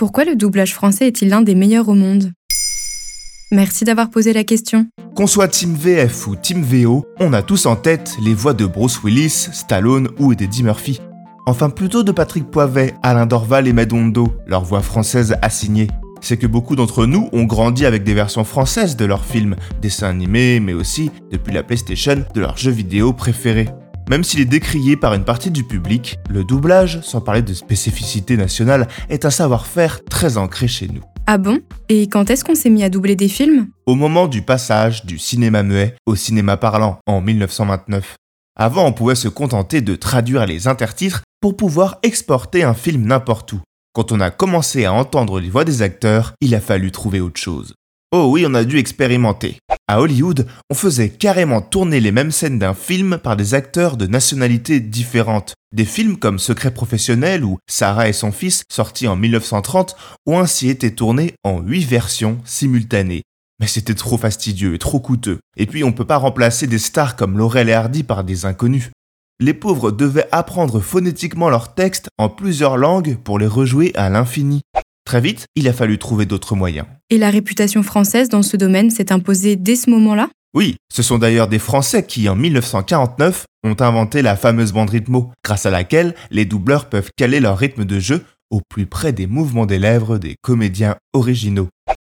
Pourquoi le doublage français est-il l'un des meilleurs au monde? Merci d'avoir posé la question. Qu'on soit Team VF ou Team VO, on a tous en tête les voix de Bruce Willis, Stallone ou d'Eddie Murphy. Enfin plutôt de Patrick Poivet, Alain Dorval et Madondo, leur voix française assignée. C'est que beaucoup d'entre nous ont grandi avec des versions françaises de leurs films, dessins animés, mais aussi, depuis la PlayStation, de leurs jeux vidéo préférés. Même s'il est décrié par une partie du public, le doublage, sans parler de spécificité nationale, est un savoir-faire très ancré chez nous. Ah bon? Et quand est-ce qu'on s'est mis à doubler des films? Au moment du passage du cinéma muet au cinéma parlant en 1929. Avant, on pouvait se contenter de traduire les intertitres pour pouvoir exporter un film n'importe où. Quand on a commencé à entendre les voix des acteurs, il a fallu trouver autre chose. Oh oui, on a dû expérimenter. À Hollywood, on faisait carrément tourner les mêmes scènes d'un film par des acteurs de nationalités différentes. Des films comme Secret professionnel ou Sarah et son fils, sortis en 1930, ont ainsi été tournés en 8 versions simultanées. Mais c'était trop fastidieux et trop coûteux. Et puis on peut pas remplacer des stars comme Laurel et Hardy par des inconnus. Les pauvres devaient apprendre phonétiquement leurs textes en plusieurs langues pour les rejouer à l'infini. Très vite, il a fallu trouver d'autres moyens. Et la réputation française dans ce domaine s'est imposée dès ce moment-là? Oui, ce sont d'ailleurs des Français qui, en 1949, ont inventé la fameuse bande rythmo, grâce à laquelle les doubleurs peuvent caler leur rythme de jeu au plus près des mouvements des lèvres des comédiens originaux.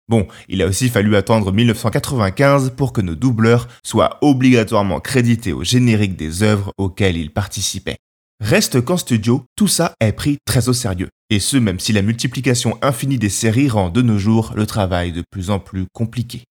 Bon, il a aussi fallu attendre 1995 pour que nos doubleurs soient obligatoirement crédités au générique des œuvres auxquelles ils participaient. Reste qu'en studio, tout ça est pris très au sérieux. Et ce, même si la multiplication infinie des séries rend de nos jours le travail de plus en plus compliqué.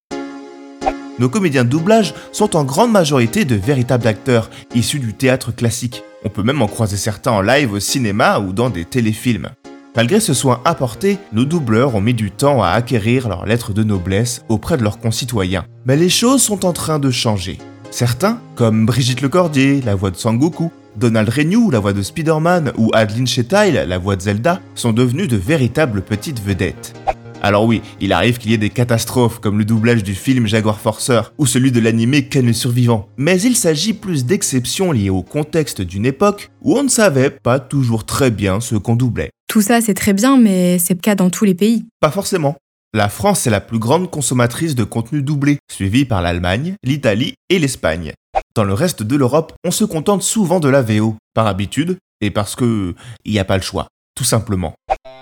Nos comédiens de doublage sont en grande majorité de véritables acteurs issus du théâtre classique. On peut même en croiser certains en live au cinéma ou dans des téléfilms. Malgré ce soin apporté, nos doubleurs ont mis du temps à acquérir leur lettre de noblesse auprès de leurs concitoyens. Mais les choses sont en train de changer. Certains, comme Brigitte Lecordier, la voix de Sangoku, Donald Renew, la voix de Spider-Man, ou Adeline Chetail, la voix de Zelda, sont devenus de véritables petites vedettes. Alors oui, il arrive qu'il y ait des catastrophes comme le doublage du film Jaguar Forcer ou celui de l'animé Ken le Survivant. Mais il s'agit plus d'exceptions liées au contexte d'une époque où on ne savait pas toujours très bien ce qu'on doublait. Tout ça, c'est très bien, mais c'est le cas dans tous les pays. Pas forcément. La France est la plus grande consommatrice de contenu doublé, suivie par l'Allemagne, l'Italie et l'Espagne. Dans le reste de l'Europe, on se contente souvent de la VO, par habitude, et parce que il n'y a pas le choix, tout simplement.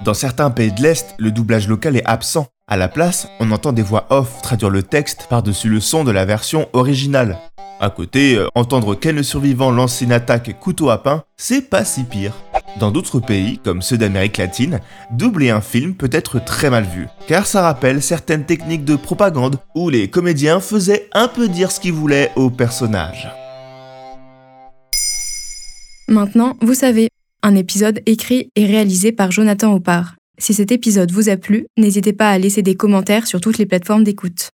Dans certains pays de l'Est, le doublage local est absent. À la place, on entend des voix off traduire le texte par-dessus le son de la version originale. À côté, euh, entendre Ken le survivant lancer une attaque couteau à pain, c'est pas si pire. Dans d'autres pays, comme ceux d'Amérique latine, doubler un film peut être très mal vu, car ça rappelle certaines techniques de propagande où les comédiens faisaient un peu dire ce qu'ils voulaient aux personnages. Maintenant, vous savez, un épisode écrit et réalisé par Jonathan Oppard. Si cet épisode vous a plu, n'hésitez pas à laisser des commentaires sur toutes les plateformes d'écoute.